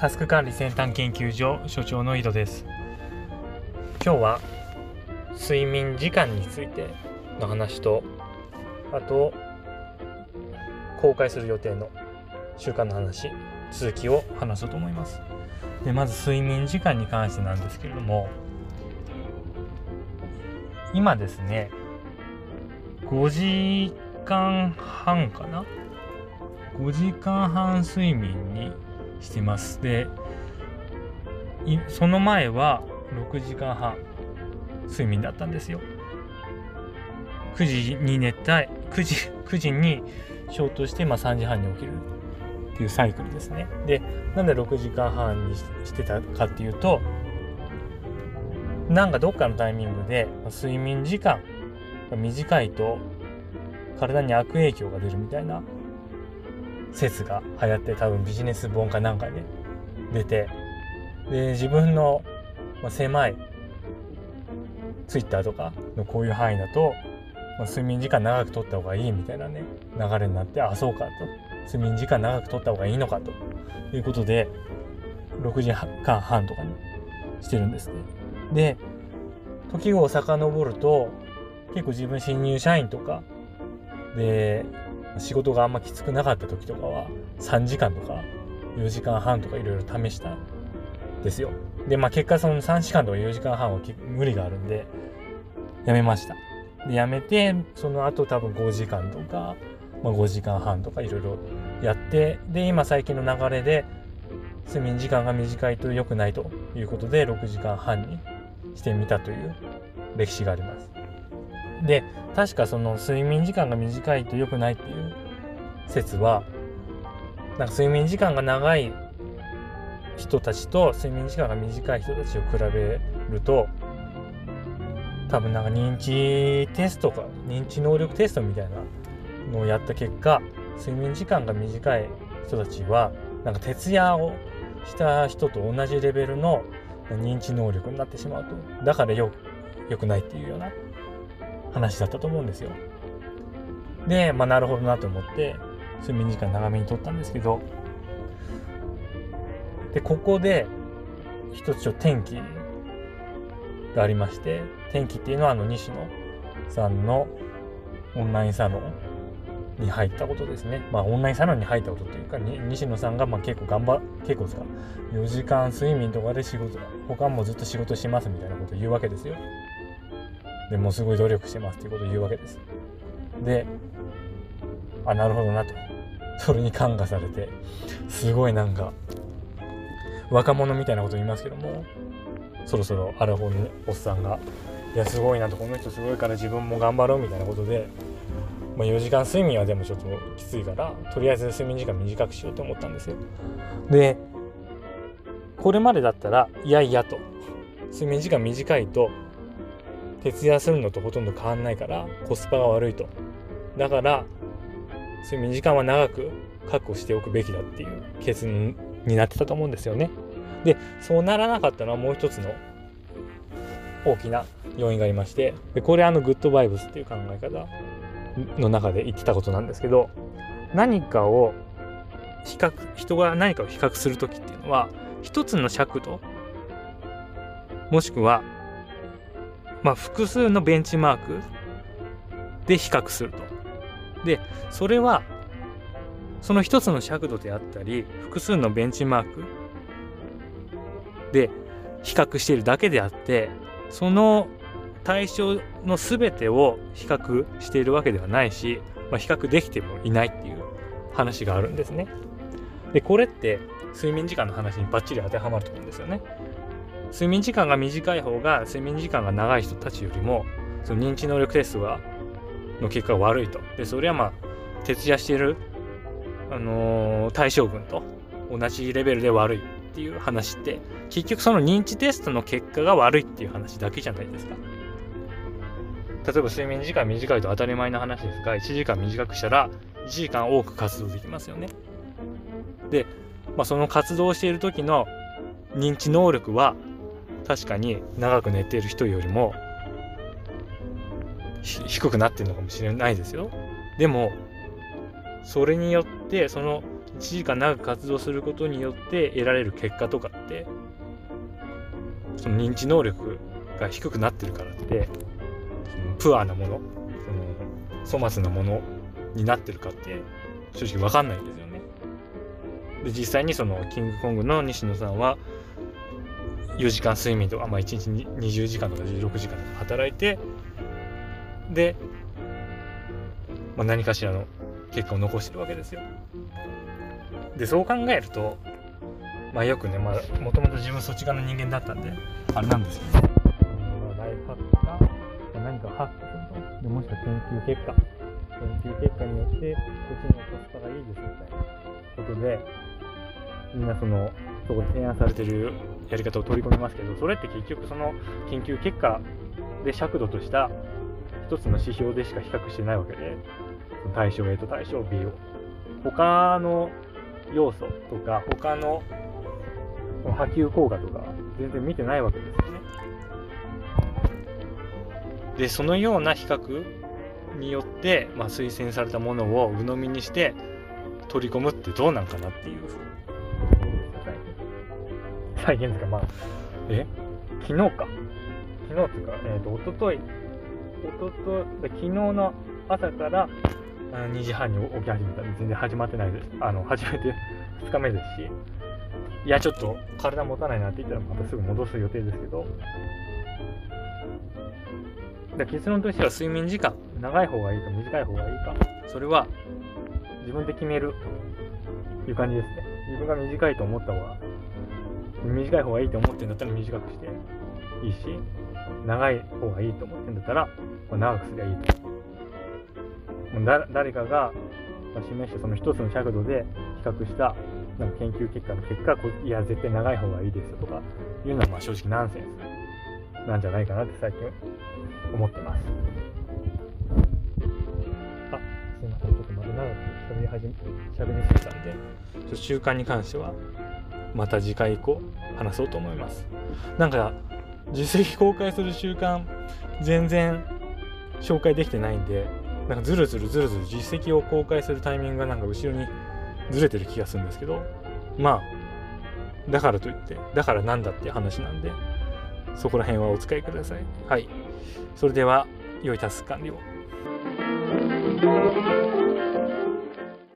タスク管理先端研究所所長の井戸です。今日は睡眠時間についての話とあと公開する予定の習慣の話続きを話そうと思います。でまず睡眠時間に関してなんですけれども今ですね5時間半かな？5時間半睡眠にしてます。でその前は6時間半睡眠だったんですよ。9時に寝たい9時 ,9 時に消灯して、まあ、3時半に起きるっていうサイクルですね。でなんで6時間半にしてたかっていうとなんかどっかのタイミングで睡眠時間が短いと体に悪影響が出るみたいな説が流行って多分ビジネス本かなんかで出てで自分の狭いツイッターとかのこういう範囲だと、まあ、睡眠時間長く取った方がいいみたいなね流れになってあそうかと睡眠時間長く取った方がいいのかということで6時間半とかにしてるんですね。で時を遡ると結構自分新入社員とかで仕事があんまきつくなかった時とかは3時間とか4時間半とかいろいろ試したんですよ。で、まあ結果その3時間とか4時間半は無理があるんで、やめました。で、やめて、その後多分5時間とか、まあ、5時間半とかいろいろやって、で、今最近の流れで、睡眠時間が短いと良くないということで、6時間半にしてみたという歴史があります。で、確かその睡眠時間が短いと良くないっていう説は、なんか睡眠時間が長い人たちと睡眠時間が短い人たちを比べると、多分なんか認知テストか、認知能力テストみたいなのをやった結果、睡眠時間が短い人たちは、なんか徹夜をした人と同じレベルの認知能力になってしまうと。だからよ、良くないっていうような話だったと思うんですよ。で、まあ、なるほどなと思って、睡眠時間長めにとったんですけど、で、ここで、一つちょ天気がありまして、天気っていうのはあの西野さんのオンラインサロンに入ったことですね。まあオンラインサロンに入ったことというか、西野さんがまあ結構頑張、結構ですか、4時間睡眠とかで仕事、他もずっと仕事しますみたいなことを言うわけですよ。でもうすごい努力してますっていうことを言うわけです。で、あ、なるほどなと。それに感化されて、すごいなんか、若者みたいなこと言いますけども、そろそろアラフォーのおっさんが、いや、すごいなと、この人すごいから自分も頑張ろうみたいなことで、まあ、4時間睡眠はでもちょっときついから、とりあえず睡眠時間短くしようと思ったんですよ。で、これまでだったら、いやいやと、睡眠時間短いと、徹夜するのとほとんど変わんないからコスパが悪いと。だから睡眠時間は長く確保しておくべきだっていう結論になってたと思うんですよね。でそうならなかったのはもう一つの大きな要因がありましてでこれあのグッドバイブスっていう考え方の中で言ってたことなんですけど何かを比較人が何かを比較する時っていうのは一つの尺度もしくはまあ、複数のベンチマークで比較すると。で、それは、その一つの尺度であったり、複数のベンチマークで比較しているだけであって、その対象の全てを比較しているわけではないし、まあ、比較できてもいないっていう話があるんですね。で、これって睡眠時間の話にバッチリ当てはまると思うんですよね。睡眠時間が短い方が睡眠時間が長い人たちよりもその認知能力テストがの結果が悪いと。でそれはまあ徹夜している、あのー、対象群と同じレベルで悪いっていう話って結局その認知テストの結果が悪いっていう話だけじゃないですか。例えば睡眠時間短いと当たり前の話ですが1時間短くしたら1時間多く活動できますよね。で、まあ、その活動している時の認知能力は確かに長く寝ている人よりも低くなってるのかもしれないですよ。でもそれによってその1時間長く活動することによって得られる結果とかってその認知能力が低くなってるからってそのプアなものその粗末なものになってるかって正直分かんないんですよね。で実際にそのキングコングの西野さんは4時間睡眠とか、まあ、1日に20時間とか16時間とか働いてで、まあ、何かしらの結果を残してるわけですよ。でそう考えるとまあよくねまあもともと自分そっち側の人間だったんであれなんですけど、まあ、ライフハックか何かハックするとでもしくは研究結果研究結果によってこっちのコスパがいいですみたいなことでみんなそのそこで提案されてるやり方を取り込みますけどそれって結局その研究結果で尺度とした一つの指標でしか比較してないわけで対象 A と対象 B を他の要素とか他の波及効果とか全然見てないわけですよね。でそのような比較によって、まあ、推薦されたものを鵜呑みにして取り込むってどうなんかなっていう再現ですか？まあえ？昨日か。昨日っていうかえっ、ー、と一昨日。一昨日昨日の朝から2時半に起き始めた。全然始まってないです。あの始めて2日目ですし。いやちょっと体持たないなって言ったらまたすぐ戻す予定ですけど。だ結論としては睡眠時間。長い方がいいか短い方がいいか。それは自分で決めるという感じですね。自分が短いと思った方が短い方がいいと思ってんだったら短くしていいし長い方がいいと思ってんだったら長くすりゃいいと。だ誰かが示したその一つの尺度で比較したなんか研究結果の結果こいや絶対長い方がいいですとかいうのはまあ正直ナンセンス。なんじゃないかなって最近思ってます。あすいません。ちょっとまた長く喋り始め喋りすぎたんで習慣に関してはまた次回以降話そうと思います。なんか実績公開する習慣全然紹介できてないんでなんかずるずるずるずる実績を公開するタイミングがなんか後ろにずれてる気がするんですけどまあだからといってだからなんだっていう話なんでそこら辺はお使いください。はい。それでは良いタスク完了